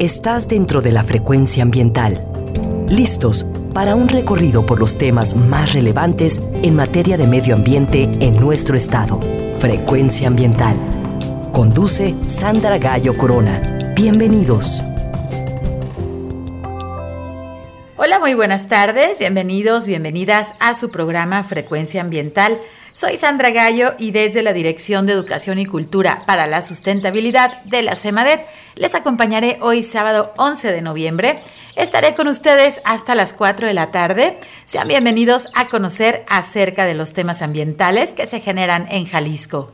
Estás dentro de la frecuencia ambiental. Listos para un recorrido por los temas más relevantes en materia de medio ambiente en nuestro estado. Frecuencia ambiental. Conduce Sandra Gallo Corona. Bienvenidos. Hola, muy buenas tardes. Bienvenidos, bienvenidas a su programa Frecuencia Ambiental soy Sandra Gallo y desde la Dirección de Educación y Cultura para la Sustentabilidad de la CEMADET les acompañaré hoy sábado 11 de noviembre. Estaré con ustedes hasta las 4 de la tarde. Sean bienvenidos a conocer acerca de los temas ambientales que se generan en Jalisco.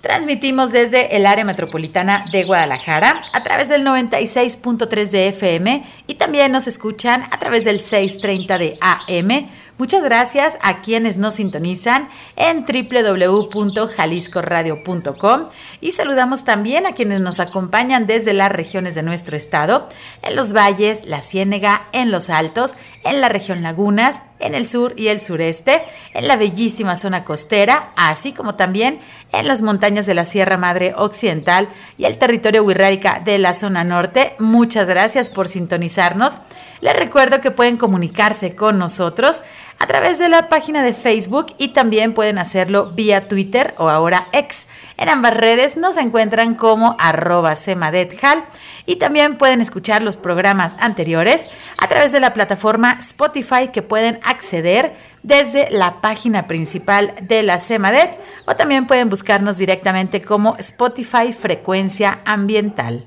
Transmitimos desde el área metropolitana de Guadalajara a través del 96.3 de FM y también nos escuchan a través del 630 de AM Muchas gracias a quienes nos sintonizan en www.jaliscoradio.com y saludamos también a quienes nos acompañan desde las regiones de nuestro estado, en los valles, la Ciénega, en los Altos, en la región Lagunas, en el sur y el sureste, en la bellísima zona costera, así como también las montañas de la Sierra Madre Occidental y el territorio wixárika de la zona norte. Muchas gracias por sintonizarnos. Les recuerdo que pueden comunicarse con nosotros a través de la página de Facebook y también pueden hacerlo vía Twitter o ahora X. En ambas redes nos encuentran como arroba semadethal y también pueden escuchar los programas anteriores a través de la plataforma Spotify que pueden acceder desde la página principal de la CEMADET o también pueden buscarnos directamente como Spotify Frecuencia Ambiental.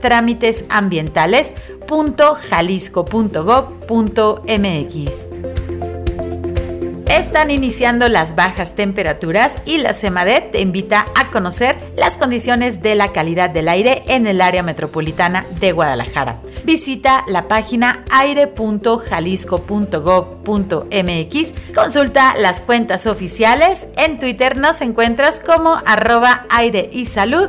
trámitesambientales.jalisco.gov.mx. Están iniciando las bajas temperaturas y la CEMADET te invita a conocer las condiciones de la calidad del aire en el área metropolitana de Guadalajara. Visita la página aire.jalisco.gov.mx, consulta las cuentas oficiales, en Twitter nos encuentras como arroba aire y salud.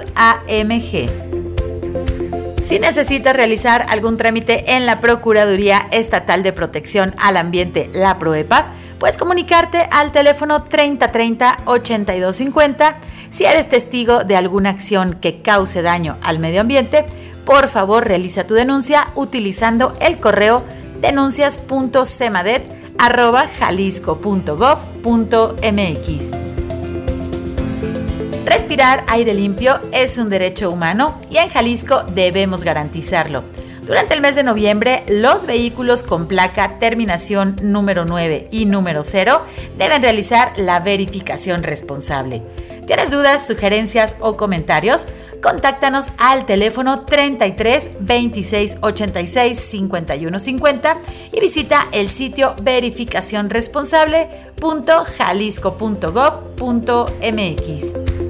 Si necesitas realizar algún trámite en la Procuraduría Estatal de Protección al Ambiente, la PROEPA, puedes comunicarte al teléfono 3030 8250. Si eres testigo de alguna acción que cause daño al medio ambiente, por favor realiza tu denuncia utilizando el correo denuncias.cemadet.jalisco.gov.mx. Respirar aire limpio es un derecho humano y en Jalisco debemos garantizarlo. Durante el mes de noviembre, los vehículos con placa terminación número 9 y número 0 deben realizar la verificación responsable. ¿Tienes dudas, sugerencias o comentarios? Contáctanos al teléfono 33 26 86 51 50 y visita el sitio verificacionresponsable.jalisco.gov.mx.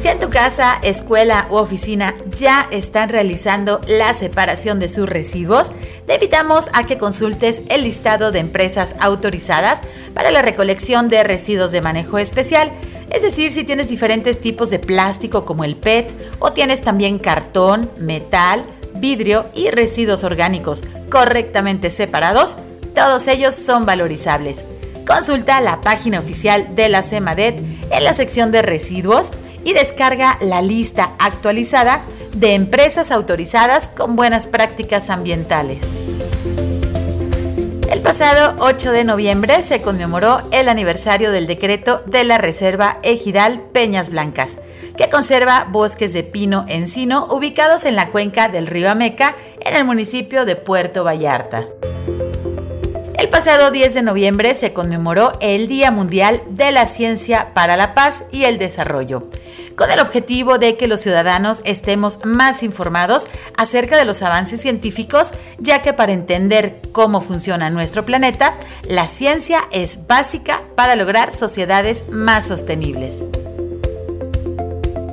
Si en tu casa, escuela u oficina ya están realizando la separación de sus residuos, te invitamos a que consultes el listado de empresas autorizadas para la recolección de residuos de manejo especial. Es decir, si tienes diferentes tipos de plástico como el PET o tienes también cartón, metal, vidrio y residuos orgánicos correctamente separados, todos ellos son valorizables. Consulta la página oficial de la CEMADET en la sección de residuos y descarga la lista actualizada de empresas autorizadas con buenas prácticas ambientales. El pasado 8 de noviembre se conmemoró el aniversario del decreto de la Reserva Ejidal Peñas Blancas, que conserva bosques de pino encino ubicados en la cuenca del río Ameca en el municipio de Puerto Vallarta. El pasado 10 de noviembre se conmemoró el Día Mundial de la Ciencia para la Paz y el Desarrollo, con el objetivo de que los ciudadanos estemos más informados acerca de los avances científicos, ya que para entender cómo funciona nuestro planeta, la ciencia es básica para lograr sociedades más sostenibles.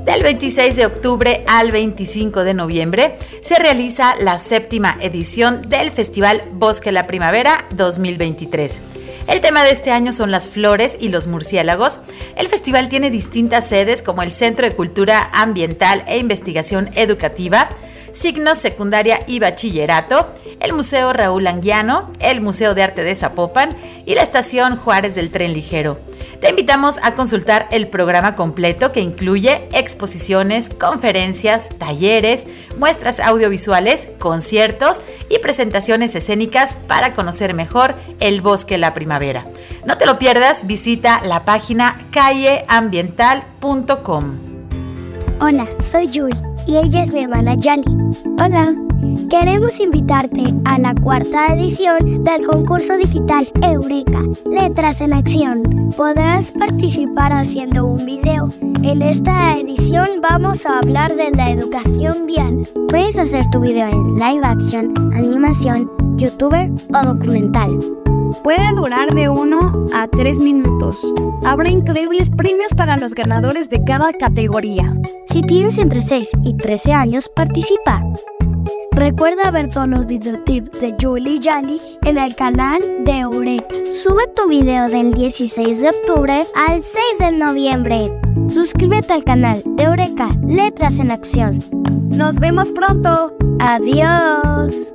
De Del 26 de octubre al 25 de noviembre se realiza la séptima edición del Festival Bosque la Primavera 2023. El tema de este año son las flores y los murciélagos. El festival tiene distintas sedes como el Centro de Cultura Ambiental e Investigación Educativa, Signos Secundaria y Bachillerato, el Museo Raúl Anguiano, el Museo de Arte de Zapopan y la Estación Juárez del Tren Ligero. Te invitamos a consultar el programa completo que incluye exposiciones, conferencias, talleres, muestras audiovisuales, conciertos y presentaciones escénicas para conocer mejor el bosque la primavera. No te lo pierdas, visita la página calleambiental.com. Hola, soy Julie y ella es mi hermana Yani. Hola. Queremos invitarte a la cuarta edición del concurso digital Eureka, Letras en Acción. Podrás participar haciendo un video. En esta edición vamos a hablar de la educación vial. Puedes hacer tu video en live action, animación, youtuber o documental. Puede durar de 1 a 3 minutos. Habrá increíbles premios para los ganadores de cada categoría. Si tienes entre 6 y 13 años, participa. Recuerda ver todos los videotips de Julie y Jali en el canal de Eureka. Sube tu video del 16 de octubre al 6 de noviembre. Suscríbete al canal de Eureka Letras en Acción. Nos vemos pronto. Adiós.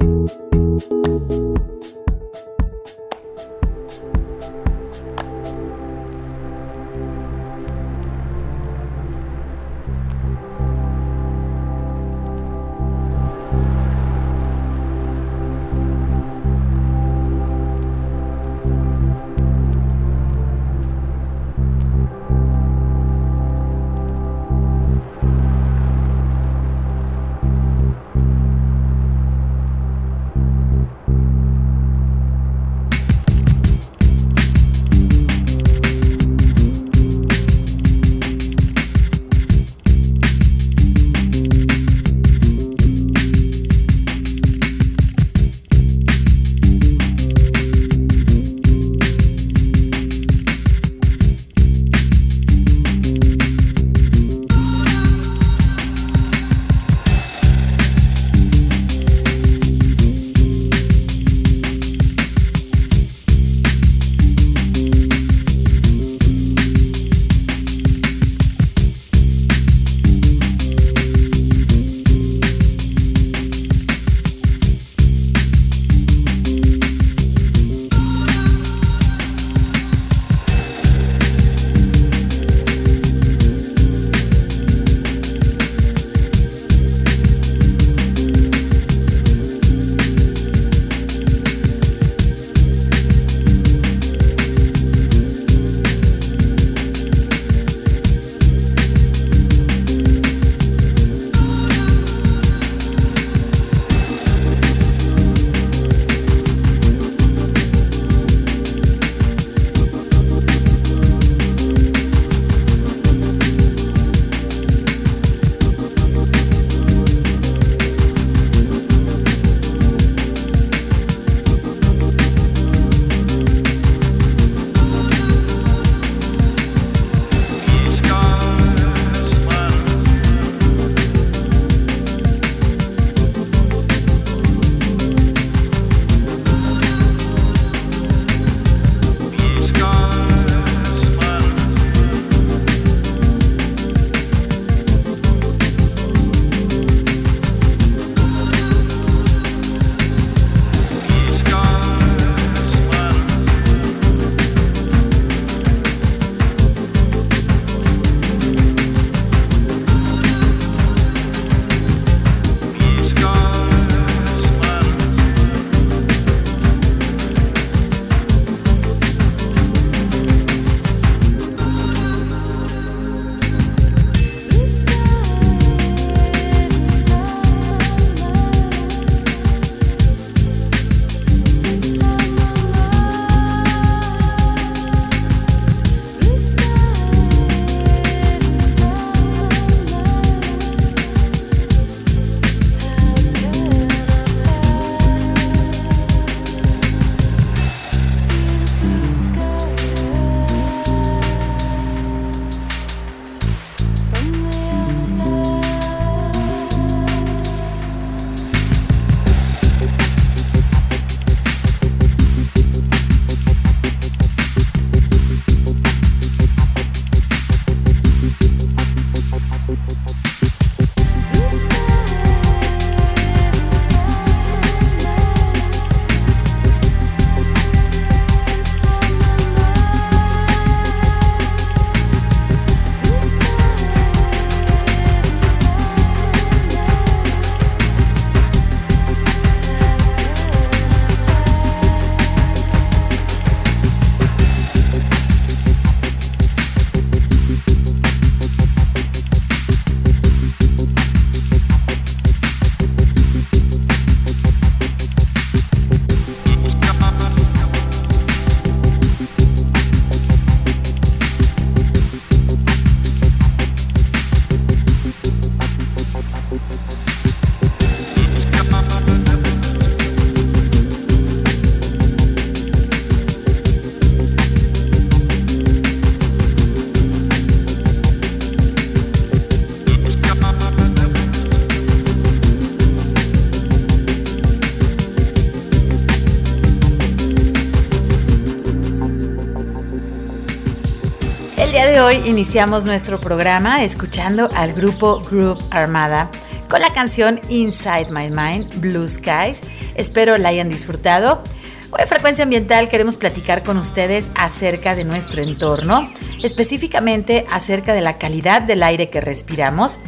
Hoy iniciamos nuestro programa escuchando al grupo Groove Armada con la canción Inside My Mind, Blue Skies. Espero la hayan disfrutado. Hoy en Frecuencia Ambiental queremos platicar con ustedes acerca de nuestro entorno, específicamente acerca de la calidad del aire que respiramos.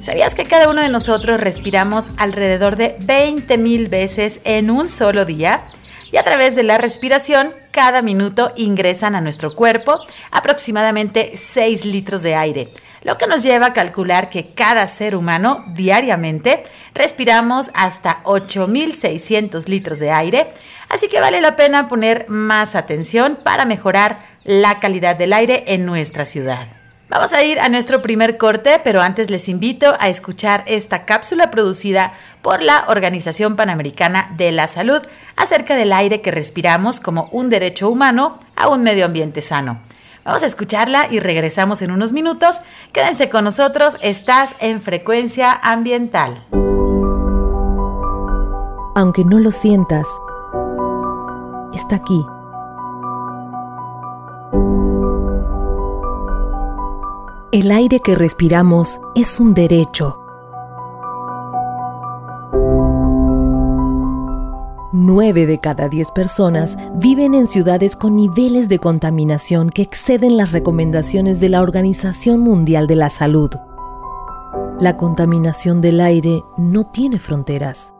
¿Sabías que cada uno de nosotros respiramos alrededor de 20 mil veces en un solo día? Y a través de la respiración, cada minuto ingresan a nuestro cuerpo aproximadamente 6 litros de aire lo que nos lleva a calcular que cada ser humano diariamente respiramos hasta 8.600 litros de aire, así que vale la pena poner más atención para mejorar la calidad del aire en nuestra ciudad. Vamos a ir a nuestro primer corte, pero antes les invito a escuchar esta cápsula producida por la Organización Panamericana de la Salud acerca del aire que respiramos como un derecho humano a un medio ambiente sano. Vamos a escucharla y regresamos en unos minutos. Quédense con nosotros, estás en frecuencia ambiental. Aunque no lo sientas, está aquí. El aire que respiramos es un derecho 9 de cada 10 personas viven en ciudades con niveles de contaminación que exceden las recomendaciones de la Organización Mundial de la Salud. La contaminación del aire no tiene fronteras.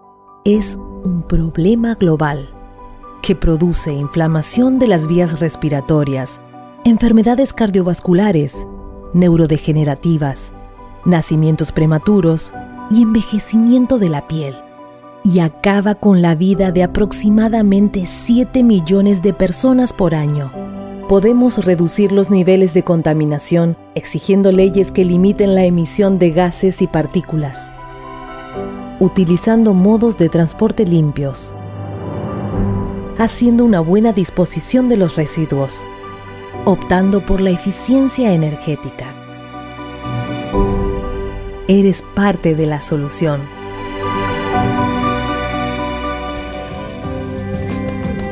Es un problema global que produce inflamación de las vías respiratorias, enfermedades cardiovasculares, neurodegenerativas, nacimientos prematuros y envejecimiento de la piel y acaba con la vida de aproximadamente 7 millones de personas por año. Podemos reducir los niveles de contaminación exigiendo leyes que limiten la emisión de gases y partículas, utilizando modos de transporte limpios, haciendo una buena disposición de los residuos, optando por la eficiencia energética. Eres parte de la solución.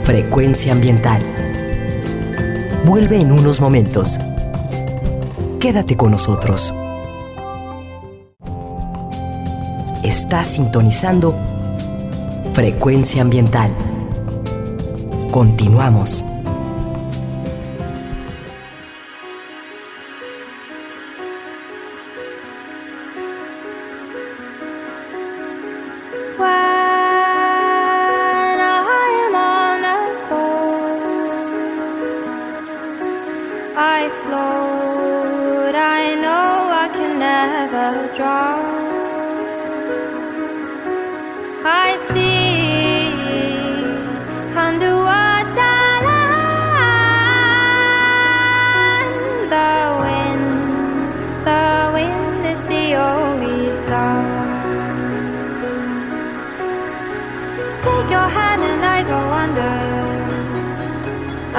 Frecuencia ambiental. Vuelve en unos momentos. Quédate con nosotros. Estás sintonizando Frecuencia ambiental. Continuamos.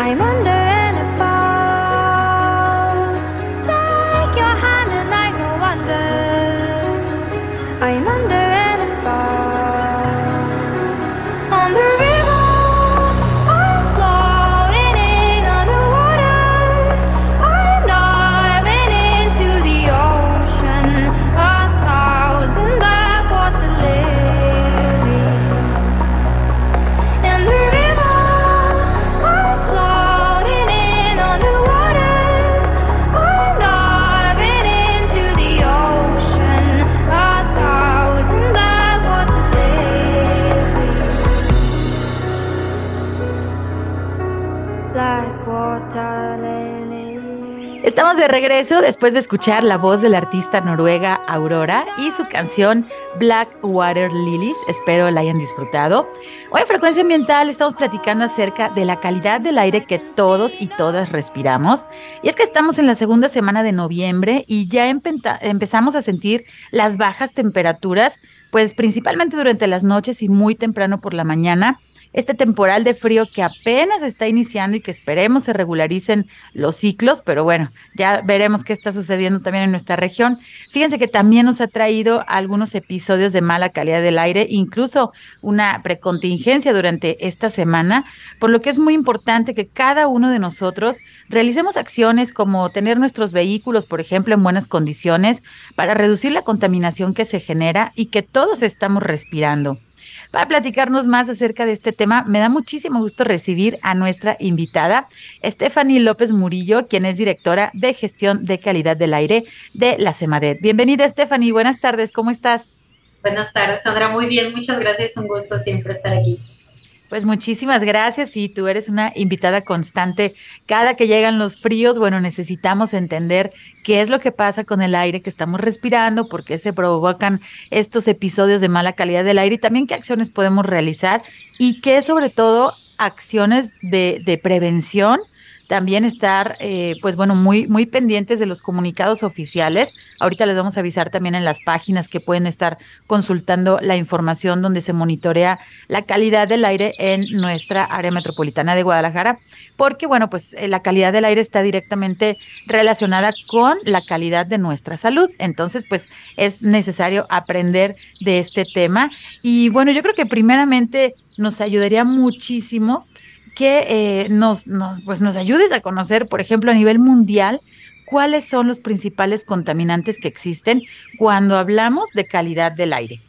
I'm under de regreso después de escuchar la voz de la artista noruega Aurora y su canción Black Water Lilies. Espero la hayan disfrutado. Hoy en Frecuencia Ambiental estamos platicando acerca de la calidad del aire que todos y todas respiramos. Y es que estamos en la segunda semana de noviembre y ya empezamos a sentir las bajas temperaturas, pues principalmente durante las noches y muy temprano por la mañana este temporal de frío que apenas está iniciando y que esperemos se regularicen los ciclos, pero bueno, ya veremos qué está sucediendo también en nuestra región. Fíjense que también nos ha traído algunos episodios de mala calidad del aire, incluso una precontingencia durante esta semana, por lo que es muy importante que cada uno de nosotros realicemos acciones como tener nuestros vehículos, por ejemplo, en buenas condiciones para reducir la contaminación que se genera y que todos estamos respirando. Para platicarnos más acerca de este tema, me da muchísimo gusto recibir a nuestra invitada, Stephanie López Murillo, quien es directora de gestión de calidad del aire de la CEMADET. Bienvenida, Stephanie. Buenas tardes. ¿Cómo estás? Buenas tardes, Sandra. Muy bien. Muchas gracias. Un gusto siempre estar aquí. Pues muchísimas gracias y tú eres una invitada constante. Cada que llegan los fríos, bueno, necesitamos entender qué es lo que pasa con el aire que estamos respirando, por qué se provocan estos episodios de mala calidad del aire y también qué acciones podemos realizar y qué sobre todo acciones de, de prevención también estar, eh, pues bueno, muy, muy pendientes de los comunicados oficiales. Ahorita les vamos a avisar también en las páginas que pueden estar consultando la información donde se monitorea la calidad del aire en nuestra área metropolitana de Guadalajara, porque bueno, pues eh, la calidad del aire está directamente relacionada con la calidad de nuestra salud. Entonces, pues es necesario aprender de este tema. Y bueno, yo creo que primeramente nos ayudaría muchísimo que eh, nos, pues nos ayudes a conocer, por ejemplo, a nivel mundial, cuáles son los principales contaminantes que existen cuando hablamos de calidad del aire.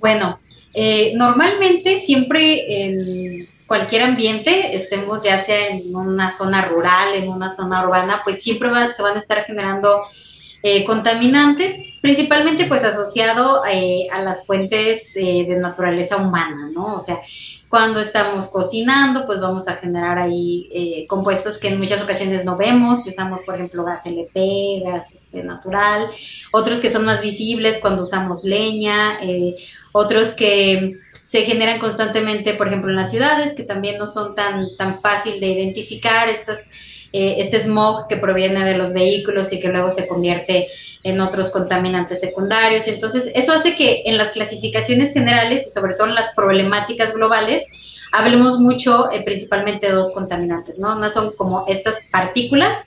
Bueno, eh, normalmente siempre en cualquier ambiente, estemos ya sea en una zona rural, en una zona urbana, pues siempre se van a estar generando eh, contaminantes, principalmente pues asociado a las fuentes de naturaleza humana, ¿no? O sea, cuando estamos cocinando, pues vamos a generar ahí eh, compuestos que en muchas ocasiones no vemos, usamos por ejemplo gas LP, gas natural, otros que son más visibles cuando usamos leña, eh, otros que se generan constantemente, por ejemplo, en las ciudades, que también no son tan, tan fácil de identificar, estas, eh, este smog que proviene de los vehículos y que luego se convierte en otros contaminantes secundarios. Entonces, eso hace que en las clasificaciones generales y sobre todo en las problemáticas globales, hablemos mucho eh, principalmente de dos contaminantes, ¿no? Una son como estas partículas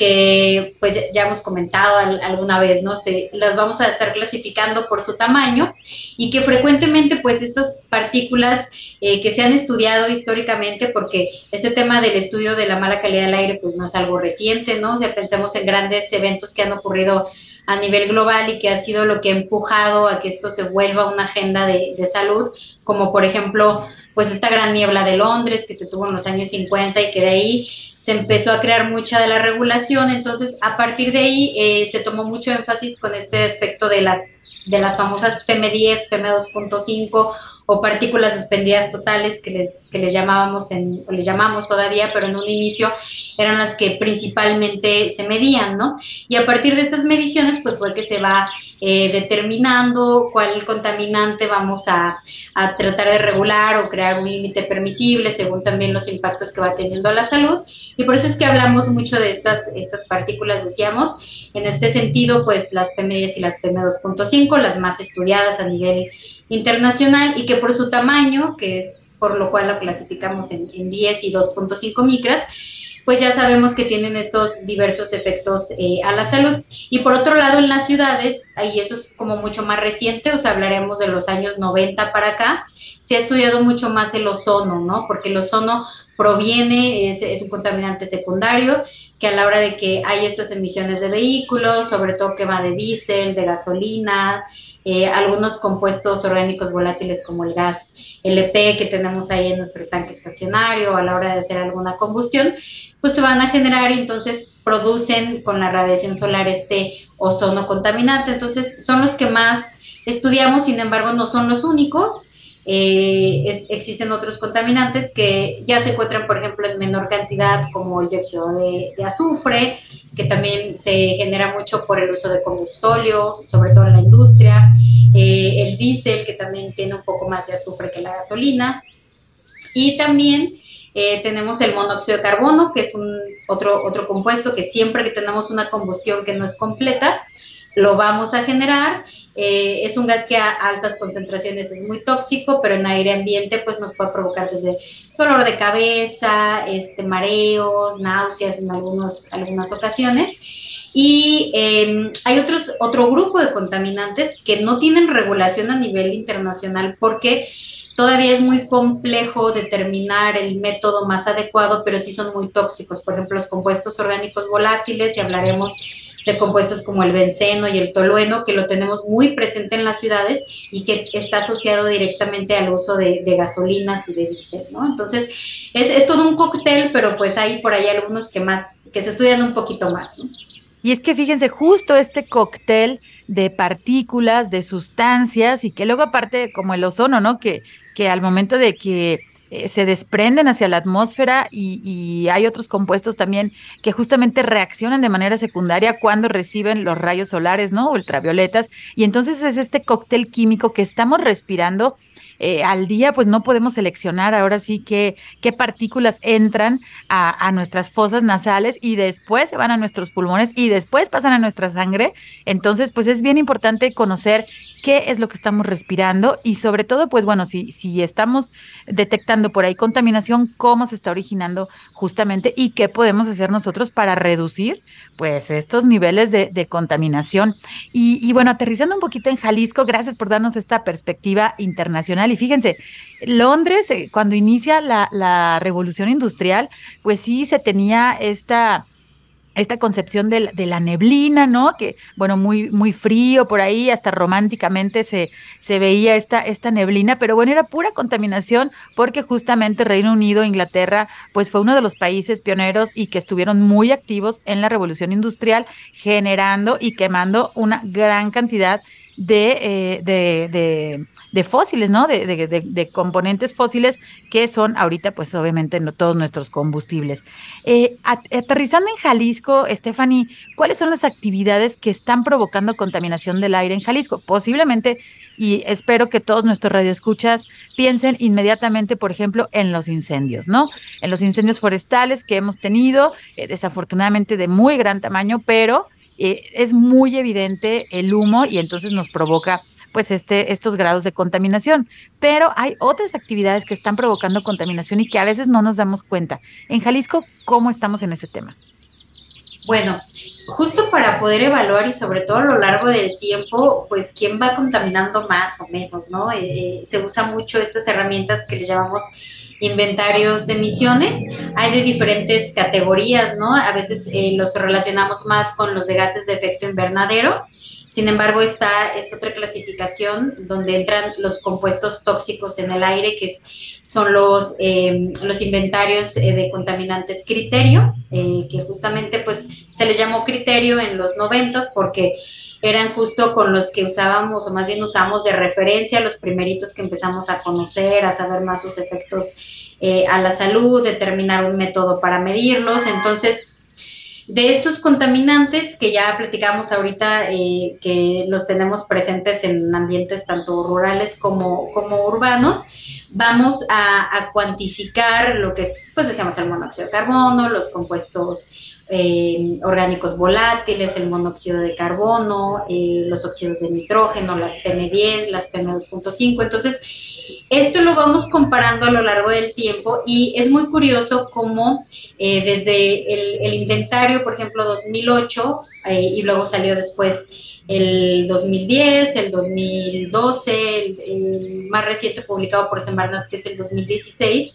que pues ya hemos comentado alguna vez, ¿no? Se, las vamos a estar clasificando por su tamaño y que frecuentemente pues estas partículas eh, que se han estudiado históricamente, porque este tema del estudio de la mala calidad del aire pues no es algo reciente, ¿no? O sea, pensemos en grandes eventos que han ocurrido a nivel global y que ha sido lo que ha empujado a que esto se vuelva una agenda de salud, como por ejemplo pues esta gran niebla de Londres que se tuvo en los años 50 y que de ahí se empezó a crear mucha de la regulación, entonces a partir de ahí eh, se tomó mucho énfasis con este aspecto de las, de las famosas PM10, PM2.5 o partículas suspendidas totales que les, que les llamábamos en, o les llamamos todavía, pero en un inicio eran las que principalmente se medían, ¿no? Y a partir de estas mediciones, pues fue que se va eh, determinando cuál contaminante vamos a, a, tratar de regular o crear un límite permisible según también los impactos que va teniendo a la salud. Y por eso es que hablamos mucho de estas, estas partículas, decíamos. En este sentido, pues las PM10 y las PM2.5, las más estudiadas a nivel internacional y que por su tamaño, que es por lo cual lo clasificamos en, en 10 y 2.5 micras, pues ya sabemos que tienen estos diversos efectos eh, a la salud. Y por otro lado, en las ciudades, ahí eso es como mucho más reciente, o sea, hablaremos de los años 90 para acá, se ha estudiado mucho más el ozono, ¿no? Porque el ozono proviene, es, es un contaminante secundario, que a la hora de que hay estas emisiones de vehículos, sobre todo que va de diésel, de gasolina, eh, algunos compuestos orgánicos volátiles como el gas LP que tenemos ahí en nuestro tanque estacionario a la hora de hacer alguna combustión, pues se van a generar y entonces producen con la radiación solar este ozono contaminante. Entonces son los que más estudiamos, sin embargo no son los únicos. Eh, existen otros contaminantes que ya se encuentran, por ejemplo, en menor cantidad, como el dióxido de, azufre, que también se genera mucho por el uso de combustóleo, sobre todo en la industria, eh, el diésel, que también tiene un poco más de azufre que la gasolina, y también eh, tenemos el monóxido de carbono, que es un otro, otro compuesto que siempre que tenemos una combustión que no es completa, lo vamos a generar. Eh, es un gas que a altas concentraciones es muy tóxico, pero en aire ambiente pues nos puede provocar desde dolor de cabeza, este, mareos, náuseas en algunos, algunas ocasiones. Y em, hay otros, otro grupo de contaminantes que no tienen regulación a nivel internacional porque todavía es muy complejo determinar el método más adecuado, pero sí son muy tóxicos. Por ejemplo, los compuestos orgánicos volátiles, y hablaremos de compuestos como el benceno y el tolueno, que lo tenemos muy presente en las ciudades y que está asociado directamente al uso de, gasolinas y de diésel, ¿no? Entonces, es, todo un cóctel, pero pues hay por ahí algunos que más, que se estudian un poquito más, ¿no? Y es que fíjense, justo este cóctel de partículas, de sustancias y que luego aparte como el ozono, ¿no? Que, que al momento de que eh, se desprenden hacia la atmósfera y, y, hay otros compuestos también que justamente reaccionan de manera secundaria cuando reciben los rayos solares, ¿no? Ultravioletas. Y entonces es este cóctel químico que estamos respirando eh, al día, pues no podemos seleccionar ahora sí que, qué partículas entran a, a, nuestras fosas nasales y después se van a nuestros pulmones y después pasan a nuestra sangre. Entonces, pues es bien importante conocer qué es lo que estamos respirando y sobre todo, pues bueno, si, si estamos detectando por ahí contaminación, cómo se está originando justamente y qué podemos hacer nosotros para reducir pues estos niveles de, de contaminación. Y, y, bueno, aterrizando un poquito en Jalisco, gracias por darnos esta perspectiva internacional. Y fíjense, Londres, eh, cuando inicia la, la revolución industrial, pues sí se tenía esta esta concepción de, la neblina, ¿no? Que, bueno, muy, muy frío por ahí, hasta románticamente se, se veía esta, esta neblina, pero bueno, era pura contaminación porque justamente Reino Unido, Inglaterra, pues fue uno de los países pioneros y que estuvieron muy activos en la revolución industrial, generando y quemando una gran cantidad de, eh, de, de, de, fósiles, ¿no? De, componentes fósiles que son ahorita, pues obviamente, no todos nuestros combustibles. Eh, aterrizando en Jalisco, Stephanie, ¿cuáles son las actividades que están provocando contaminación del aire en Jalisco? Posiblemente y espero que todos nuestros radioescuchas piensen inmediatamente, por ejemplo, en los incendios, ¿no? En los incendios forestales que hemos tenido, eh, desafortunadamente de muy gran tamaño, pero eh, es muy evidente el humo y entonces nos provoca pues este, estos grados de contaminación. Pero hay otras actividades que están provocando contaminación y que a veces no nos damos cuenta. En Jalisco, ¿cómo estamos en ese tema? Bueno, justo para poder evaluar y sobre todo a lo largo del tiempo, pues quién va contaminando más o menos, ¿no? Eh, se usa mucho estas herramientas que le llamamos inventarios de emisiones. Hay de diferentes categorías, ¿no? A veces eh, los relacionamos más con los de gases de efecto invernadero. Sin embargo, está esta otra clasificación donde entran los compuestos tóxicos en el aire, que son los, eh, los inventarios eh, de contaminantes criterio, que justamente pues se les llamó criterio en los noventas porque eran justo con los que usábamos, o más bien usamos de referencia, los primeritos que empezamos a conocer, a saber más sus efectos eh, a la salud, determinar un método para medirlos. Entonces, de estos contaminantes que ya platicamos ahorita, eh, que los tenemos presentes en ambientes tanto rurales como, como urbanos, vamos a, a, cuantificar lo que es, pues decíamos, el monóxido de carbono, los compuestos eh, orgánicos volátiles, el monóxido de carbono, eh, los óxidos de nitrógeno, las PM10, las PM2.5. Entonces, esto lo vamos comparando a lo largo del tiempo y es muy curioso cómo eh, desde el, inventario, por ejemplo, 2008, y luego salió después el 2010, el 2012, el, el más reciente publicado por Semarnat, que es el 2016,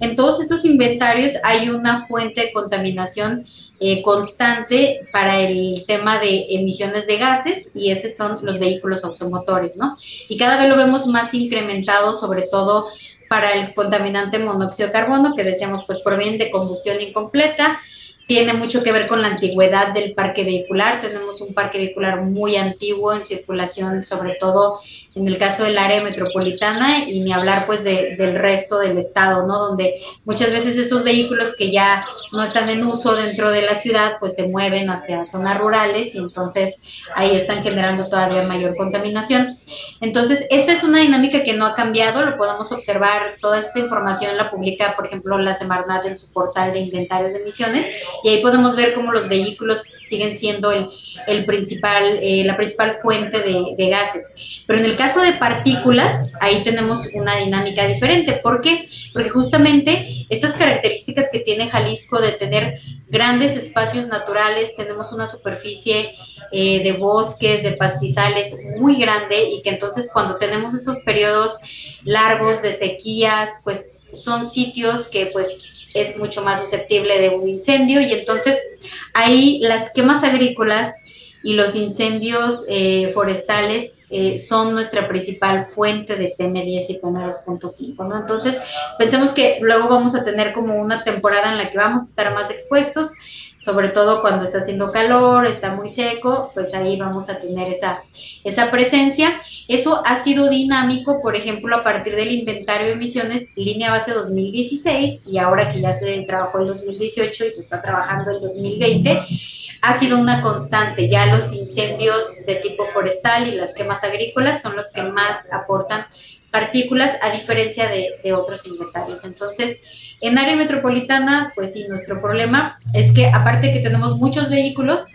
en todos estos inventarios hay una fuente de contaminación eh, constante para el tema de emisiones de gases y esos son los vehículos automotores, ¿no? Y cada vez lo vemos más incrementado, sobre todo para el contaminante monóxido de carbono, que decíamos pues proviene de combustión incompleta, tiene mucho que ver con la antigüedad del parque vehicular. Tenemos un parque vehicular muy antiguo en circulación, sobre todo en el caso del área metropolitana y ni hablar pues del resto del estado, ¿no? Donde muchas veces estos vehículos que ya no están en uso dentro de la ciudad pues se mueven hacia zonas rurales y entonces ahí están generando todavía mayor contaminación. Entonces, esta es una dinámica que no ha cambiado, lo podemos observar, toda esta información la publica, por ejemplo, la Semarnat en su portal de inventarios de emisiones y ahí podemos ver cómo los vehículos siguen siendo el, el principal, eh, la principal fuente de, de, gases. Pero en el caso de partículas, ahí tenemos una dinámica diferente. ¿Por qué? Porque justamente estas características que tiene Jalisco de tener grandes espacios naturales, tenemos una superficie eh, de bosques, de pastizales muy grande y que entonces cuando tenemos estos periodos largos de sequías, pues son sitios que pues es mucho más susceptible de un incendio y entonces ahí las quemas agrícolas y los incendios eh, forestales eh, son nuestra principal fuente de PM10 y PM2.5, ¿no? Entonces, pensemos que luego vamos a tener como una temporada en la que vamos a estar más expuestos, sobre todo cuando está haciendo calor, está muy seco, pues ahí vamos a tener esa, esa presencia. Eso ha sido dinámico, por ejemplo, a partir del inventario de emisiones, línea base 2016, y ahora que ya se trabajó el 2018 y se está trabajando el 2020 ha sido una constante. Ya los incendios de tipo forestal y las quemas agrícolas son los que más aportan partículas a diferencia de, otros inventarios. Entonces, en área metropolitana, pues sí, nuestro problema es que aparte que tenemos muchos vehículos,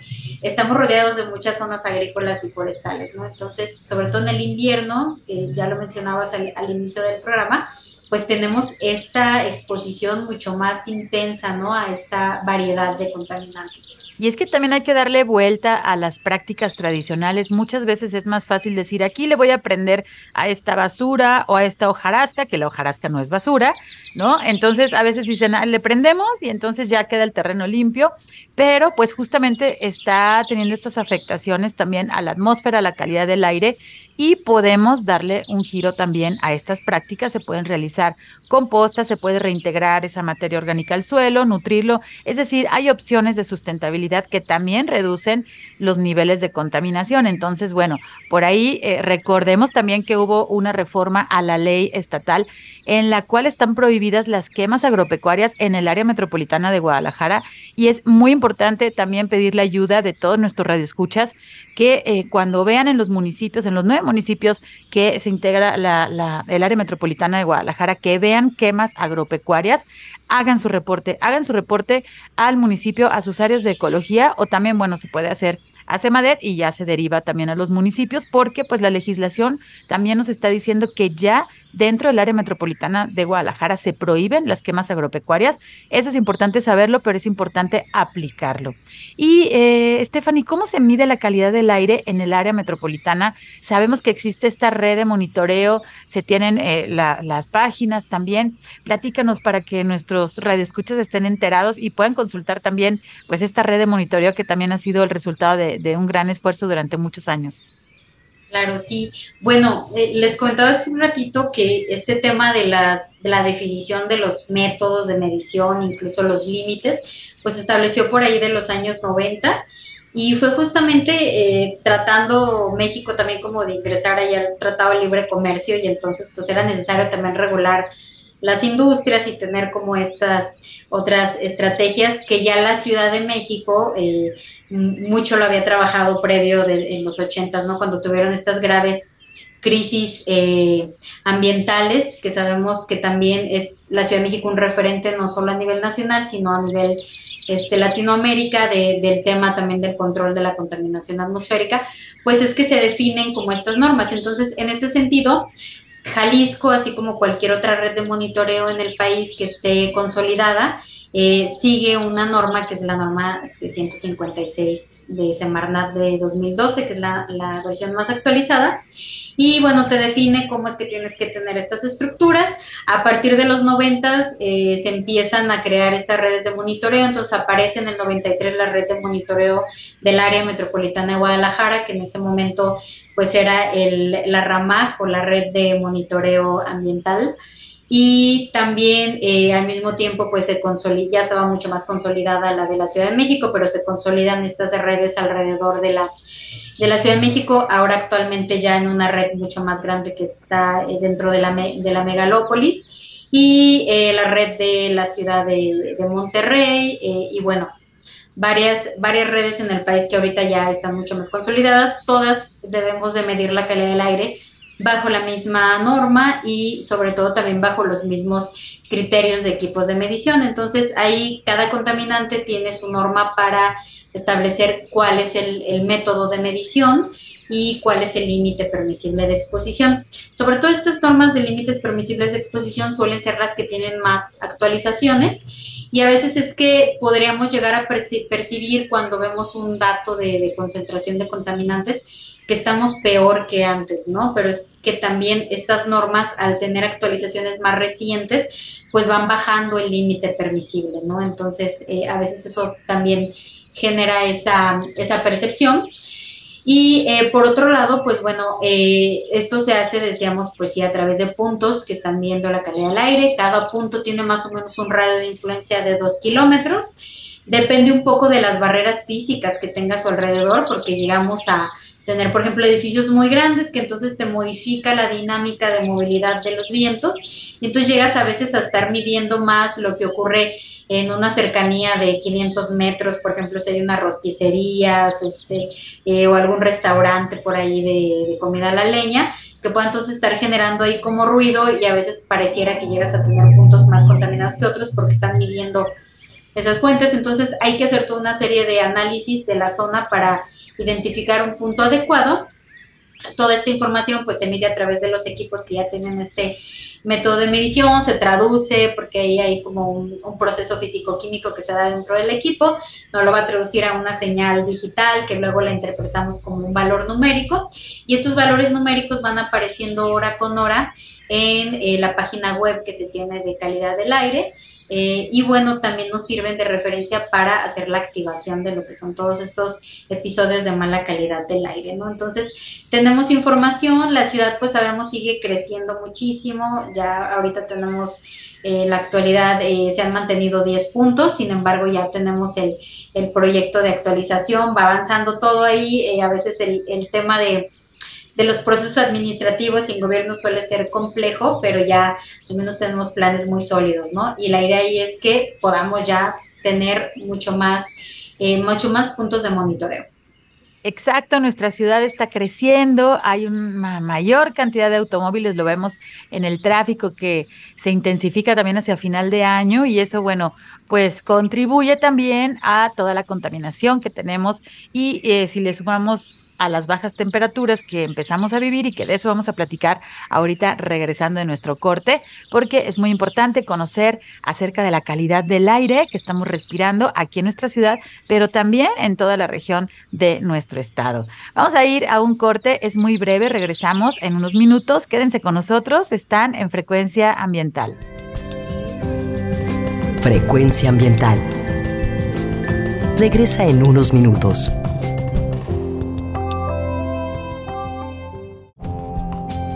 estamos rodeados de muchas zonas agrícolas y forestales, ¿no? Entonces, sobre todo en el invierno, que ya lo mencionabas al, al inicio del programa, pues tenemos esta exposición mucho más intensa, ¿no? A esta variedad de contaminantes. Y es que también hay que darle vuelta a las prácticas tradicionales. Muchas veces es más fácil decir, aquí le voy a prender a esta basura o a esta hojarasca, que la hojarasca no es basura, ¿no? Entonces a veces dicen, ah, le prendemos y entonces ya queda el terreno limpio, pero pues justamente está teniendo estas afectaciones también a la atmósfera, a la calidad del aire y podemos darle un giro también a estas prácticas. Se pueden realizar compostas, se puede reintegrar esa materia orgánica al suelo, nutrirlo. Es decir, hay opciones de sustentabilidad que también reducen los niveles de contaminación. Entonces, bueno, por ahí eh, recordemos también que hubo una reforma a la ley estatal en la cual están prohibidas las quemas agropecuarias en el área metropolitana de Guadalajara. Y es muy importante también pedir la ayuda de todos nuestros radioescuchas que eh, cuando vean en los municipios, en los nueve municipios que se integra la, el área metropolitana de Guadalajara, que vean quemas agropecuarias, hagan su reporte, hagan su reporte al municipio, a sus áreas de ecología o también, bueno, se puede hacer a CEMADET y ya se deriva también a los municipios porque pues la legislación también nos está diciendo que ya dentro del área metropolitana de Guadalajara se prohíben las quemas agropecuarias. Eso es importante saberlo, pero es importante aplicarlo. Y eh, Stephanie, ¿cómo se mide la calidad del aire en el área metropolitana? Sabemos que existe esta red de monitoreo, se tienen eh, las páginas también. Platícanos para que nuestros radioescuchas estén enterados y puedan consultar también pues esta red de monitoreo que también ha sido el resultado de un gran esfuerzo durante muchos años. Claro, sí. Bueno, eh, les comentaba hace un ratito que este tema de, las, de la definición de los métodos de medición, incluso los límites, pues se estableció por ahí de los años 90 y fue justamente eh, tratando México también como de ingresar ahí al Tratado de Libre Comercio y entonces pues era necesario también regular las industrias y tener como estas otras estrategias que ya la Ciudad de México eh, mucho lo había trabajado previo en los ochentas, ¿no? Cuando tuvieron estas graves crisis eh, ambientales, que sabemos que también es la Ciudad de México un referente no solo a nivel nacional, sino a nivel este, Latinoamérica del tema también del control de la contaminación atmosférica, pues es que se definen como estas normas. Entonces, en este sentido, Jalisco, así como cualquier otra red de monitoreo en el país que esté consolidada, eh, sigue una norma que es la norma este, 156 de Semarnat de 2012, que es la, la, versión más actualizada. Y bueno, te define cómo es que tienes que tener estas estructuras. A partir de los 90 eh, se empiezan a crear estas redes de monitoreo, entonces aparece en el 93 la red de monitoreo del área metropolitana de Guadalajara, que en ese momento pues era el, la RAMAJ o la red de monitoreo ambiental. Y también eh, al mismo tiempo pues se ya estaba mucho más consolidada la de la Ciudad de México, pero se consolidan estas redes alrededor de la de la Ciudad de México, ahora actualmente ya en una red mucho más grande que está eh, dentro de la, de la megalópolis, y eh, la red de la ciudad de, Monterrey, eh, y bueno, varias, varias redes en el país que ahorita ya están mucho más consolidadas, todas debemos de medir la calidad del aire bajo la misma norma y sobre todo también bajo los mismos criterios de equipos de medición. Entonces ahí cada contaminante tiene su norma para establecer cuál es el, método de medición y cuál es el límite permisible de exposición. Sobre todo estas normas de límites permisibles de exposición suelen ser las que tienen más actualizaciones y a veces es que podríamos llegar a percibir cuando vemos un dato de, concentración de contaminantes que estamos peor que antes, ¿no? Pero es que también estas normas, al tener actualizaciones más recientes, pues van bajando el límite permisible, ¿no? Entonces, eh, a veces eso también genera esa, esa percepción. Y eh, por otro lado, pues bueno, eh, esto se hace, decíamos, pues sí, a través de puntos que están viendo la calidad del aire. Cada punto tiene más o menos un radio de influencia de dos kilómetros. Depende un poco de las barreras físicas que tenga a su alrededor, porque llegamos a tener, por ejemplo, edificios muy grandes que entonces te modifica la dinámica de movilidad de los vientos. Y entonces llegas a veces a estar midiendo más lo que ocurre en una cercanía de 500 metros, por ejemplo, si hay unas rosticerías este, eh, o algún restaurante por ahí de, comida a la leña, que pueda entonces estar generando ahí como ruido y a veces pareciera que llegas a tener puntos más contaminados que otros porque están midiendo esas fuentes. Entonces hay que hacer toda una serie de análisis de la zona para identificar un punto adecuado. Toda esta información pues se mide a través de los equipos que ya tienen este método de medición, se traduce porque ahí hay como un, proceso físico-químico que se da dentro del equipo, nos lo va a traducir a una señal digital que luego la interpretamos como un valor numérico y estos valores numéricos van apareciendo hora con hora en eh, la página web que se tiene de calidad del aire eh, y bueno, también nos sirven de referencia para hacer la activación de lo que son todos estos episodios de mala calidad del aire, ¿no? Entonces, tenemos información, la ciudad pues sabemos sigue creciendo muchísimo, ya ahorita tenemos eh, la actualidad, eh, se han mantenido 10 puntos, sin embargo ya tenemos el, el proyecto de actualización, va avanzando todo ahí, a veces el, el tema de de los procesos administrativos en gobierno suele ser complejo, pero ya al menos tenemos planes muy sólidos, ¿no? Y la idea ahí es que podamos ya tener mucho más, eh, mucho más puntos de monitoreo. Exacto, nuestra ciudad está creciendo, hay una mayor cantidad de automóviles, lo vemos en el tráfico que se intensifica también hacia final de año y eso, bueno, pues contribuye también a toda la contaminación que tenemos y eh, si le sumamos a las bajas temperaturas que empezamos a vivir y que de eso vamos a platicar ahorita regresando de nuestro corte, porque es muy importante conocer acerca de la calidad del aire que estamos respirando aquí en nuestra ciudad, pero también en toda la región de nuestro estado. Vamos a ir a un corte, es muy breve, regresamos en unos minutos, quédense con nosotros, están en frecuencia ambiental. Frecuencia ambiental. Regresa en unos minutos.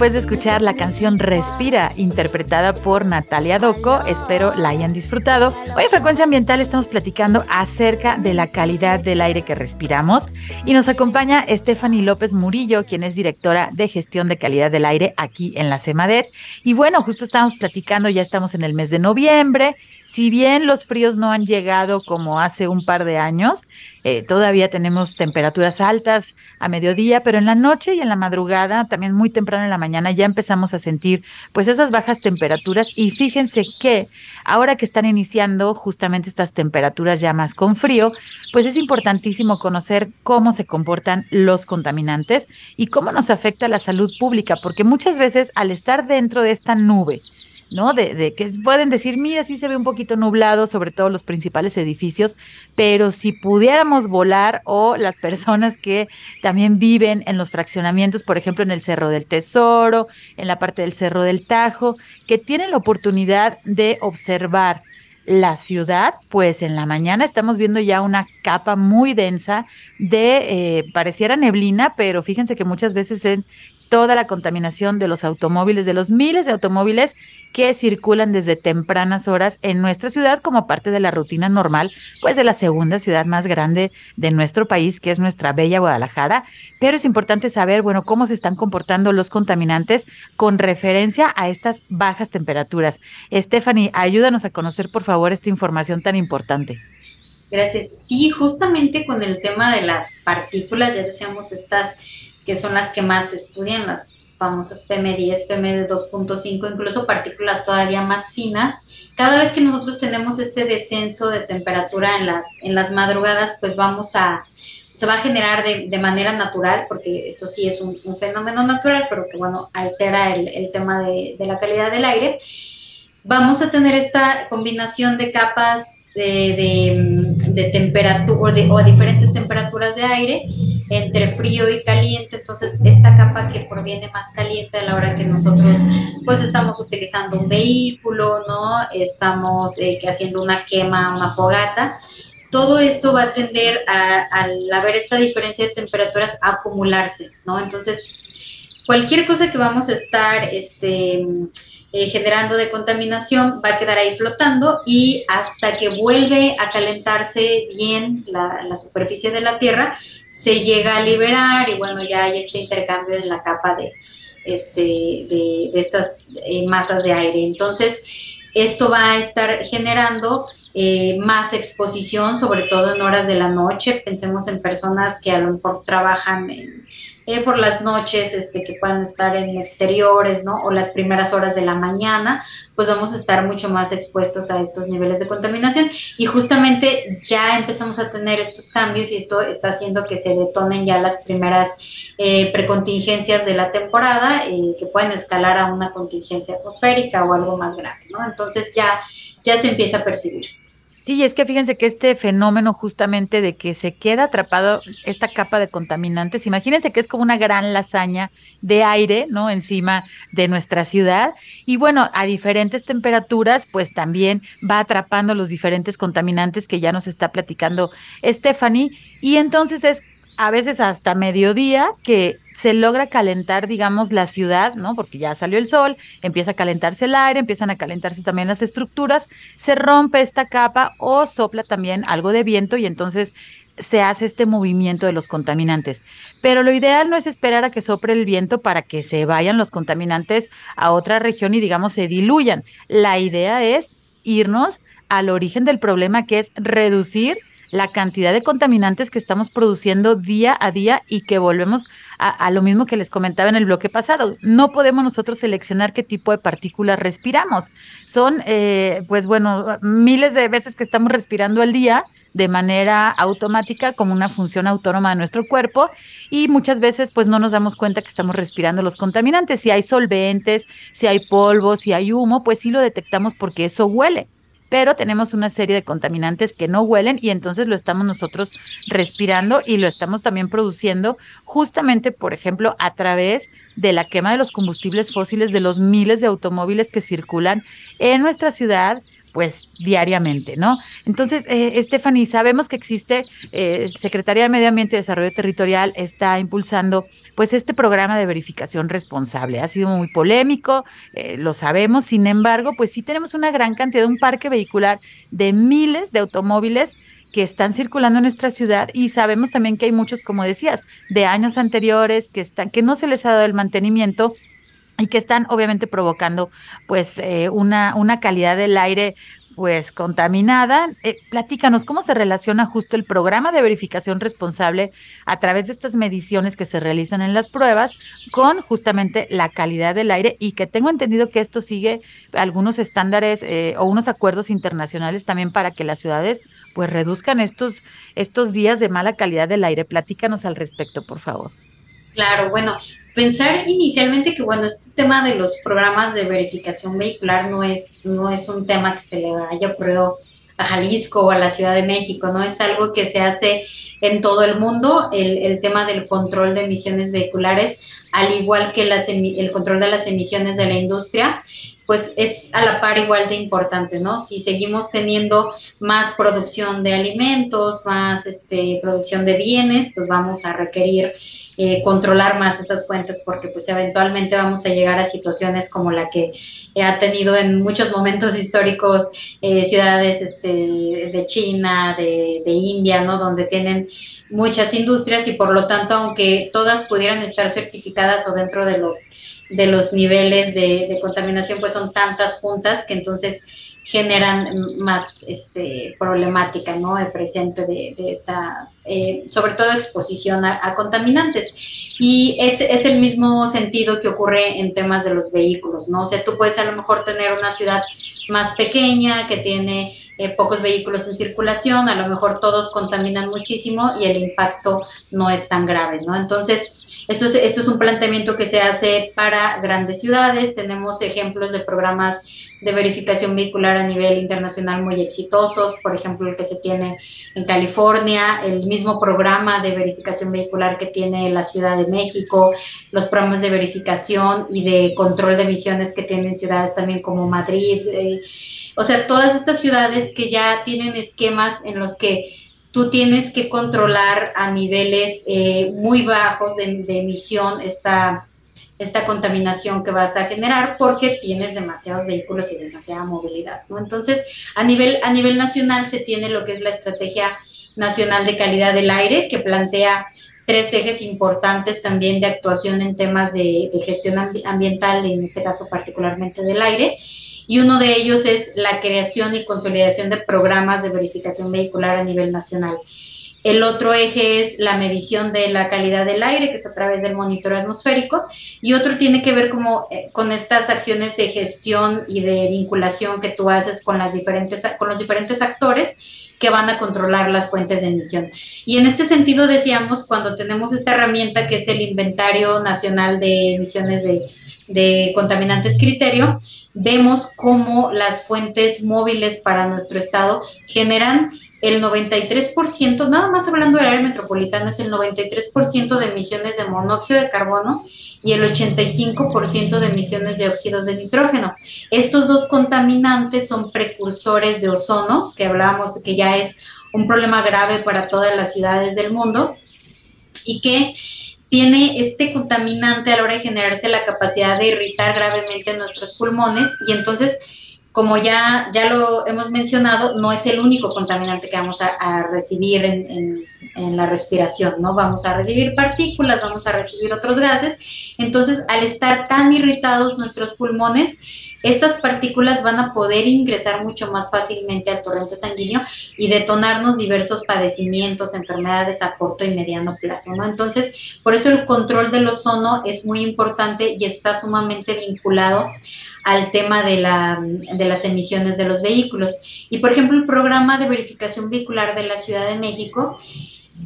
después de escuchar la canción Respira, interpretada por Natalia Doco. Espero la hayan disfrutado. Hoy en Frecuencia Ambiental estamos platicando acerca de la calidad del aire que respiramos y nos acompaña Stephanie López Murillo, quien es directora de gestión de calidad del aire aquí en la CEMADET. Y bueno, justo estamos platicando, ya estamos en el mes de noviembre. Si bien los fríos no han llegado como hace un par de años, eh, todavía tenemos temperaturas altas a mediodía, pero en la noche y en la madrugada, también muy temprano en la mañana, ya empezamos a sentir pues esas bajas temperaturas. Y fíjense que ahora que están iniciando justamente estas temperaturas ya más con frío, pues es importantísimo conocer cómo se comportan los contaminantes y cómo nos afecta la salud pública, porque muchas veces al estar dentro de esta nube, ¿no? De, que pueden decir, mira, sí se ve un poquito nublado, sobre todo los principales edificios, pero si pudiéramos volar o las personas que también viven en los fraccionamientos, por ejemplo, en el Cerro del Tesoro, en la parte del Cerro del Tajo, que tienen la oportunidad de observar la ciudad, pues en la mañana estamos viendo ya una capa muy densa de, eh, pareciera neblina, pero fíjense que muchas veces es toda la contaminación de los automóviles, de los miles de automóviles que circulan desde tempranas horas en nuestra ciudad como parte de la rutina normal, pues de la segunda ciudad más grande de nuestro país, que es nuestra bella Guadalajara. Pero es importante saber, bueno, cómo se están comportando los contaminantes con referencia a estas bajas temperaturas. Stephanie, ayúdanos a conocer, por favor, esta información tan importante. Gracias. Sí, justamente con el tema de las partículas, ya decíamos, estas que son las que más se estudian, las famosas PM10, PM2.5, incluso partículas todavía más finas. Cada vez que nosotros tenemos este descenso de temperatura en las, en las madrugadas, pues vamos a, se va a generar de, de manera natural, porque esto sí es un, fenómeno natural, pero que bueno, altera el, el tema de, de, la calidad del aire. Vamos a tener esta combinación de capas de, de, temperatura o, o diferentes temperaturas de aire entre frío y caliente, entonces esta capa que proviene más caliente a la hora que nosotros pues estamos utilizando un vehículo, ¿no? Estamos eh, haciendo una quema, una fogata, todo esto va a tender a, al haber esta diferencia de temperaturas a acumularse, ¿no? Entonces, cualquier cosa que vamos a estar, este, eh, generando de contaminación va a quedar ahí flotando y hasta que vuelve a calentarse bien la, superficie de la Tierra, se llega a liberar y bueno, ya hay este intercambio en la capa de, este, de estas eh, masas de aire. Entonces, esto va a estar generando eh, más exposición, sobre todo en horas de la noche. Pensemos en personas que a lo mejor trabajan en eh, por las noches, este, que puedan estar en exteriores, ¿no? O las primeras horas de la mañana, pues vamos a estar mucho más expuestos a estos niveles de contaminación. Y justamente ya empezamos a tener estos cambios y esto está haciendo que se detonen ya las primeras eh, precontingencias de la temporada, eh, que pueden escalar a una contingencia atmosférica o algo más grande, ¿no? Entonces ya, ya se empieza a percibir. Sí, es que fíjense que este fenómeno justamente de que se queda atrapado esta capa de contaminantes, imagínense que es como una gran lasaña de aire, ¿no? Encima de nuestra ciudad. Y bueno, a diferentes temperaturas, pues también va atrapando los diferentes contaminantes que ya nos está platicando Stephanie. Y entonces es a veces hasta mediodía que se logra calentar, digamos, la ciudad, ¿no? Porque ya salió el sol, empieza a calentarse el aire, empiezan a calentarse también las estructuras, se rompe esta capa o sopla también algo de viento y entonces se hace este movimiento de los contaminantes. Pero lo ideal no es esperar a que sople el viento para que se vayan los contaminantes a otra región y, digamos, se diluyan. La idea es irnos al origen del problema, que es reducir la cantidad de contaminantes que estamos produciendo día a día y que volvemos a, lo mismo que les comentaba en el bloque pasado. No podemos nosotros seleccionar qué tipo de partículas respiramos. Son, eh, pues bueno, miles de veces que estamos respirando al día de manera automática como una función autónoma de nuestro cuerpo y muchas veces pues no nos damos cuenta que estamos respirando los contaminantes. Si hay solventes, si hay polvo, si hay humo, pues sí lo detectamos porque eso huele pero tenemos una serie de contaminantes que no huelen y entonces lo estamos nosotros respirando y lo estamos también produciendo justamente, por ejemplo, a través de la quema de los combustibles fósiles de los miles de automóviles que circulan en nuestra ciudad, pues diariamente, ¿no? Entonces, eh, sabemos que existe, eh, Secretaría de Medio Ambiente y Desarrollo Territorial está impulsando pues este programa de verificación responsable. Ha sido muy polémico, eh, lo sabemos, sin embargo, pues sí tenemos una gran cantidad, un parque vehicular de miles de automóviles que están circulando en nuestra ciudad y sabemos también que hay muchos, como decías, de años anteriores que están, que no se les ha dado el mantenimiento y que están obviamente provocando pues eh, una, una calidad del aire pues contaminada. Eh, platícanos, ¿cómo se relaciona justo el programa de verificación responsable a través de estas mediciones que se realizan en las pruebas con justamente la calidad del aire y que tengo entendido que esto sigue algunos estándares eh, o unos acuerdos internacionales también para que las ciudades pues reduzcan estos, estos días de mala calidad del aire? Platícanos al respecto, por favor. Claro, bueno, pensar inicialmente que bueno, este tema de los programas de verificación vehicular no es, no es un tema que se le haya ocurrido a Jalisco o a la Ciudad de México, ¿no? Es algo que se hace en todo el mundo, el, el tema del control de emisiones vehiculares, al igual que las, el control de las emisiones de la industria, pues es a la par igual de importante, ¿no? Si seguimos teniendo más producción de alimentos, más este, producción de bienes, pues vamos a requerir eh, controlar más esas fuentes porque pues eventualmente vamos a llegar a situaciones como la que ha tenido en muchos momentos históricos eh, ciudades este, de China, de, India, ¿no? Donde tienen muchas industrias y por lo tanto, aunque todas pudieran estar certificadas o dentro de los, de los niveles de, de contaminación, pues son tantas juntas que entonces generan más este, problemática, ¿no? El presente de, esta, eh, sobre todo exposición a, contaminantes. Y es, es, el mismo sentido que ocurre en temas de los vehículos, ¿no? O sea, tú puedes a lo mejor tener una ciudad más pequeña que tiene eh, pocos vehículos en circulación, a lo mejor todos contaminan muchísimo y el impacto no es tan grave, ¿no? Entonces, esto es, esto es un planteamiento que se hace para grandes ciudades, tenemos ejemplos de programas de verificación vehicular a nivel internacional muy exitosos, por ejemplo, el que se tiene en California, el mismo programa de verificación vehicular que tiene la Ciudad de México, los programas de verificación y de control de emisiones que tienen ciudades también como Madrid. Eh, o sea, todas estas ciudades que ya tienen esquemas en los que tú tienes que controlar a niveles eh, muy bajos de, emisión esta esta contaminación que vas a generar porque tienes demasiados vehículos y demasiada movilidad, ¿no? Entonces, a nivel, a nivel nacional se tiene lo que es la Estrategia Nacional de Calidad del Aire, que plantea tres ejes importantes también de actuación en temas de gestión ambiental, en este caso particularmente del aire, y uno de ellos es la creación y consolidación de programas de verificación vehicular a nivel nacional. El otro eje es la medición de la calidad del aire, que es a través del monitor atmosférico, y otro tiene que ver como, eh, con estas acciones de gestión y de vinculación que tú haces con, las diferentes, con los diferentes actores que van a controlar las fuentes de emisión. Y en este sentido decíamos, cuando tenemos esta herramienta que es el Inventario Nacional de Emisiones de, de Contaminantes Criterio, vemos cómo las fuentes móviles para nuestro estado generan el 93%, nada más hablando del área metropolitana, es el 93% de emisiones de monóxido de carbono y el 85% de emisiones de óxidos de nitrógeno. Estos dos contaminantes son precursores de ozono, que hablábamos que ya es un problema grave para todas las ciudades del mundo y que tiene este contaminante a la hora de generarse la capacidad de irritar gravemente nuestros pulmones y entonces como ya, ya lo hemos mencionado, no es el único contaminante que vamos a, recibir en, la respiración, ¿no? Vamos a recibir partículas, vamos a recibir otros gases. Entonces, al estar tan irritados nuestros pulmones, estas partículas van a poder ingresar mucho más fácilmente al torrente sanguíneo y detonarnos diversos padecimientos, enfermedades a corto y mediano plazo, ¿no? Entonces, por eso el control del ozono es muy importante y está sumamente vinculado al tema de, la, de las emisiones de los vehículos. Y por ejemplo, el programa de verificación vehicular de la Ciudad de México,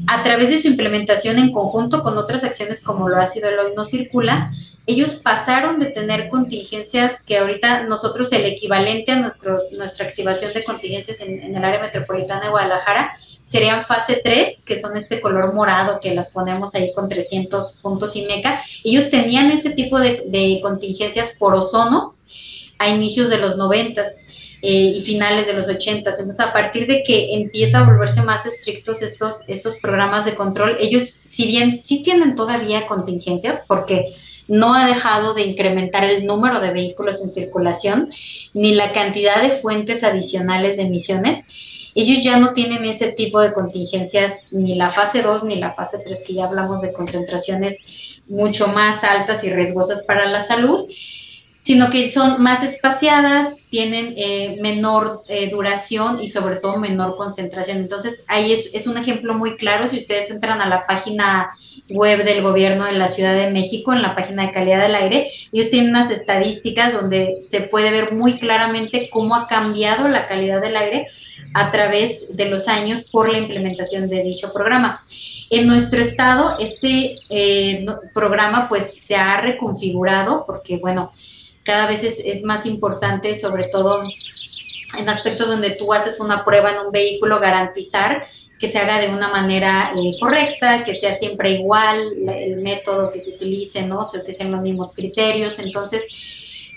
a través de su implementación en conjunto con otras acciones como lo ha sido el Hoy No Circula, ellos pasaron de tener contingencias que ahorita nosotros el equivalente a nuestro, nuestra activación de contingencias en, el área metropolitana de Guadalajara serían fase 3, que son este color morado que las ponemos ahí con 300 puntos y meca. Ellos tenían ese tipo de, contingencias por ozono a inicios de los noventas eh, y finales de los ochentas. Entonces, a partir de que empieza a volverse más estrictos estos, estos programas de control, ellos, si bien sí tienen todavía contingencias, porque no ha dejado de incrementar el número de vehículos en circulación, ni la cantidad de fuentes adicionales de emisiones, ellos ya no tienen ese tipo de contingencias, ni la fase 2 ni la fase 3, que ya hablamos de concentraciones mucho más altas y riesgosas para la salud sino que son más espaciadas, tienen eh, menor eh, duración y sobre todo menor concentración. Entonces, ahí es, un ejemplo muy claro. Si ustedes entran a la página web del gobierno de la Ciudad de México, en la página de calidad del aire, ellos tienen unas estadísticas donde se puede ver muy claramente cómo ha cambiado la calidad del aire a través de los años por la implementación de dicho programa. En nuestro estado, este eh, programa pues se ha reconfigurado porque, bueno, cada vez es, más importante, sobre todo en aspectos donde tú haces una prueba en un vehículo, garantizar que se haga de una manera eh, correcta, que sea siempre igual el método que se utilice, ¿no? Se utilicen los mismos criterios. Entonces,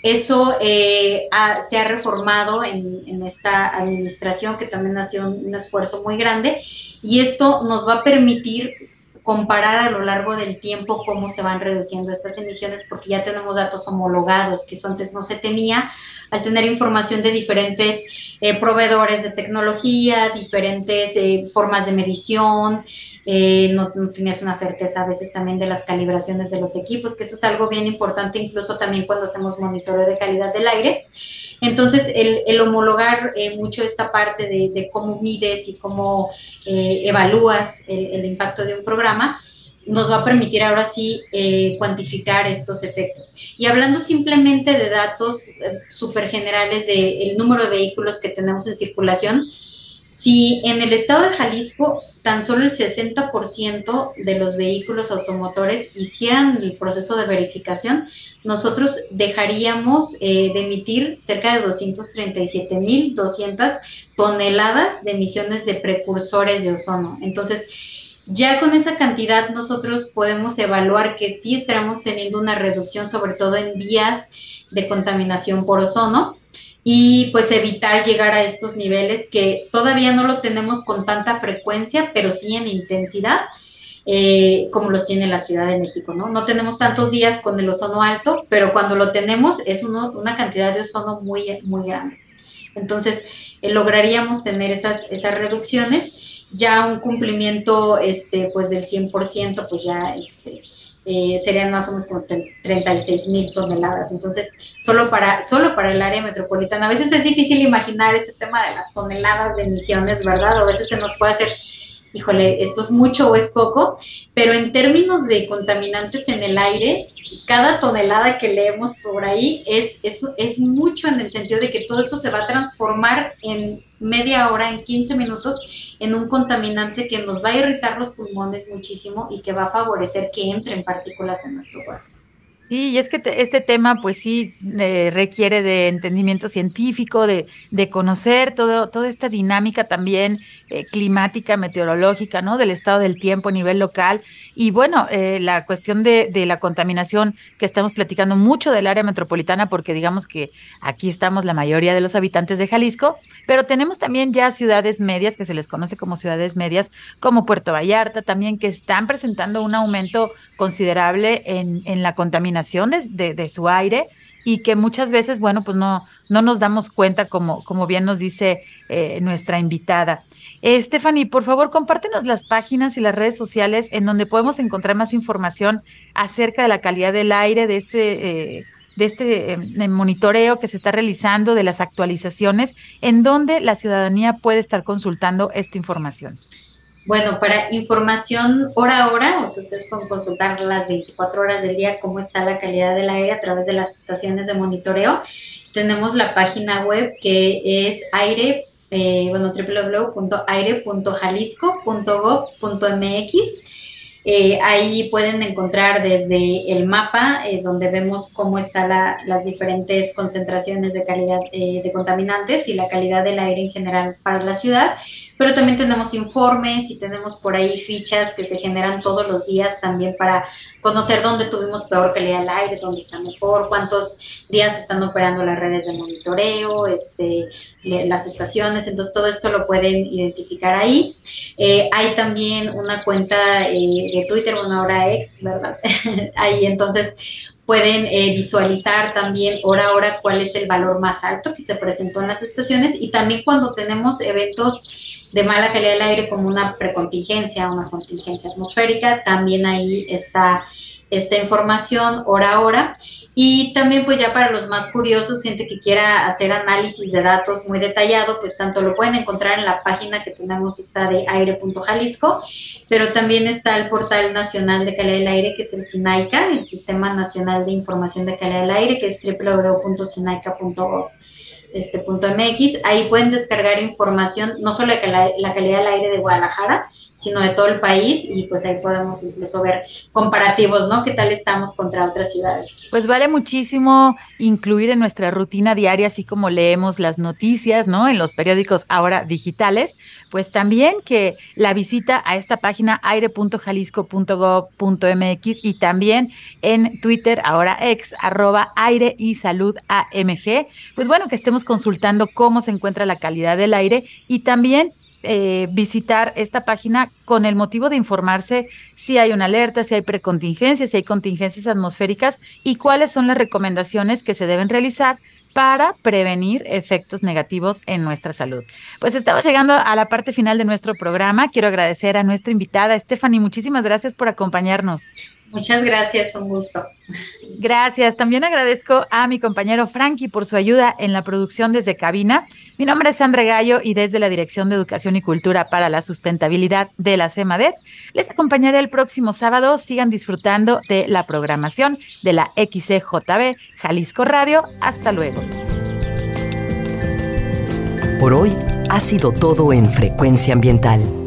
eso eh, se ha reformado en, en, esta administración, que también ha sido un esfuerzo muy grande, y esto nos va a permitir comparar a lo largo del tiempo cómo se van reduciendo estas emisiones, porque ya tenemos datos homologados, que eso antes no se tenía, al tener información de diferentes eh, proveedores de tecnología, diferentes eh, formas de medición, eh, no, no, tenías una certeza a veces también de las calibraciones de los equipos, que eso es algo bien importante incluso también cuando hacemos monitoreo de calidad del aire. Entonces, el, homologar eh, mucho esta parte de, cómo mides y cómo eh, evalúas el, impacto de un programa, nos va a permitir ahora sí eh, cuantificar estos efectos. Y hablando simplemente de datos súper generales del número de vehículos que tenemos en circulación, si en el estado de Jalisco tan solo el 60% de los vehículos automotores hicieran el proceso de verificación, nosotros dejaríamos eh, de emitir cerca de 237.200 toneladas de emisiones de precursores de ozono. Entonces, ya con esa cantidad nosotros podemos evaluar que sí estaremos teniendo una reducción, sobre todo en vías de contaminación por ozono y pues evitar llegar a estos niveles que todavía no lo tenemos con tanta frecuencia, pero sí en intensidad. Eh, como los tiene la Ciudad de México, ¿no? No tenemos tantos días con el ozono alto, pero cuando lo tenemos es una cantidad de ozono muy, muy grande. Entonces, eh, lograríamos tener esas, esas reducciones, ya un cumplimiento este, pues del 100%, pues ya este, eh, serían más o menos como 36 mil toneladas. Entonces, solo para, solo para el área metropolitana. A veces es difícil imaginar este tema de las toneladas de emisiones, ¿verdad? a veces se nos puede hacer, híjole, esto es mucho o es poco, pero en términos de contaminantes en el aire, cada tonelada que leemos por ahí es, es, es mucho en el sentido de que todo esto se va a transformar en media hora, en 15 minutos, en un contaminante que nos va a irritar los pulmones muchísimo y que va a favorecer que entren partículas en nuestro cuerpo. Sí, y es que este tema, pues sí, eh, requiere de entendimiento científico, de, de conocer todo, toda esta dinámica también eh, climática, meteorológica, ¿no? Del estado del tiempo a nivel local. Y bueno, eh, la cuestión de, de, la contaminación, que estamos platicando mucho del área metropolitana, porque digamos que aquí estamos la mayoría de los habitantes de Jalisco, pero tenemos también ya ciudades medias, que se les conoce como ciudades medias, como Puerto Vallarta también, que están presentando un aumento considerable en, la contaminación de, su aire y que muchas veces, bueno, pues no, no nos damos cuenta, como, como bien nos dice eh, nuestra invitada. Eh, Stephanie, por favor, compártenos las páginas y las redes sociales en donde podemos encontrar más información acerca de la calidad del aire, de este, eh, de este monitoreo que se está realizando, de las actualizaciones, en donde la ciudadanía puede estar consultando esta información. Bueno, para información hora a hora, o sea, ustedes pueden consultar las 24 horas del día cómo está la calidad del aire a través de las estaciones de monitoreo. Tenemos la página web que es aire, eh, bueno, www.aire.jalisco.gov.mx. Eh, ahí pueden encontrar desde el mapa, eh, donde vemos cómo están las diferentes concentraciones de calidad de contaminantes y la calidad del aire en general para la ciudad pero también tenemos informes y tenemos por ahí fichas que se generan todos los días también para conocer dónde tuvimos peor calidad del aire, dónde está mejor, cuántos días están operando las redes de monitoreo, este, las estaciones, entonces todo esto lo pueden identificar ahí. Eh, hay también una cuenta eh, de Twitter, una hora ex, ¿verdad? ahí entonces pueden eh, visualizar también hora a hora cuál es el valor más alto que se presentó en las estaciones y también cuando tenemos eventos de mala calidad del aire como una precontingencia, una contingencia atmosférica. También ahí está esta información hora a hora. Y también pues ya para los más curiosos, gente que quiera hacer análisis de datos muy detallado, pues tanto lo pueden encontrar en la página que tenemos, está de aire.jalisco, pero también está el portal nacional de calidad del aire, que es el SINAICA, el Sistema Nacional de Información de Calidad del Aire, que es www.sinaica.gov este punto MX. Ahí pueden descargar información, no solo de la, calidad del aire de Guadalajara, sino de todo el país y pues ahí podemos incluso ver comparativos, ¿no? ¿Qué tal estamos contra otras ciudades? Pues vale muchísimo incluir en nuestra rutina diaria, así como leemos las noticias, ¿no? En los periódicos ahora digitales, pues también que la visita a esta página aire.jalisco.gov.mx y también en Twitter, ahora ex, arroba aire y salud AMG, pues bueno, que estemos consultando cómo se encuentra la calidad del aire y también eh, visitar esta página con el motivo de informarse si hay una alerta, si hay precontingencias, si hay contingencias atmosféricas y cuáles son las recomendaciones que se deben realizar para prevenir efectos negativos en nuestra salud. Pues estamos llegando a la parte final de nuestro programa. Quiero agradecer a nuestra invitada, Stephanie. Muchísimas gracias por acompañarnos. Muchas gracias, un gusto. Gracias. También agradezco a mi compañero Frankie por su ayuda en la producción desde cabina. Mi nombre es Sandra Gallo y desde la Dirección de Educación y Cultura para la Sustentabilidad de la CEMADET les acompañaré el próximo sábado. Sigan disfrutando de la programación de la XCJB Jalisco Radio. Hasta luego. Por hoy ha sido todo en Frecuencia Ambiental.